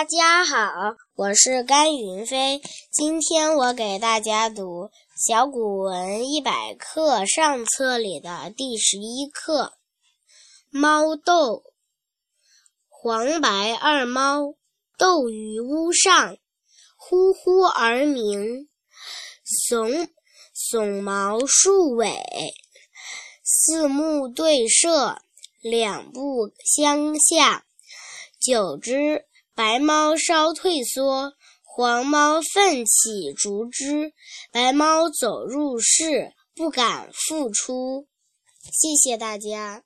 大家好，我是甘云飞。今天我给大家读《小古文一百课上册》里的第十一课《猫斗》。黄白二猫斗于屋上，呼呼而鸣，耸耸毛竖尾，四目对射，两不相下。久之，白猫稍退缩，黄猫奋起逐之。白猫走入室，不敢复出。谢谢大家。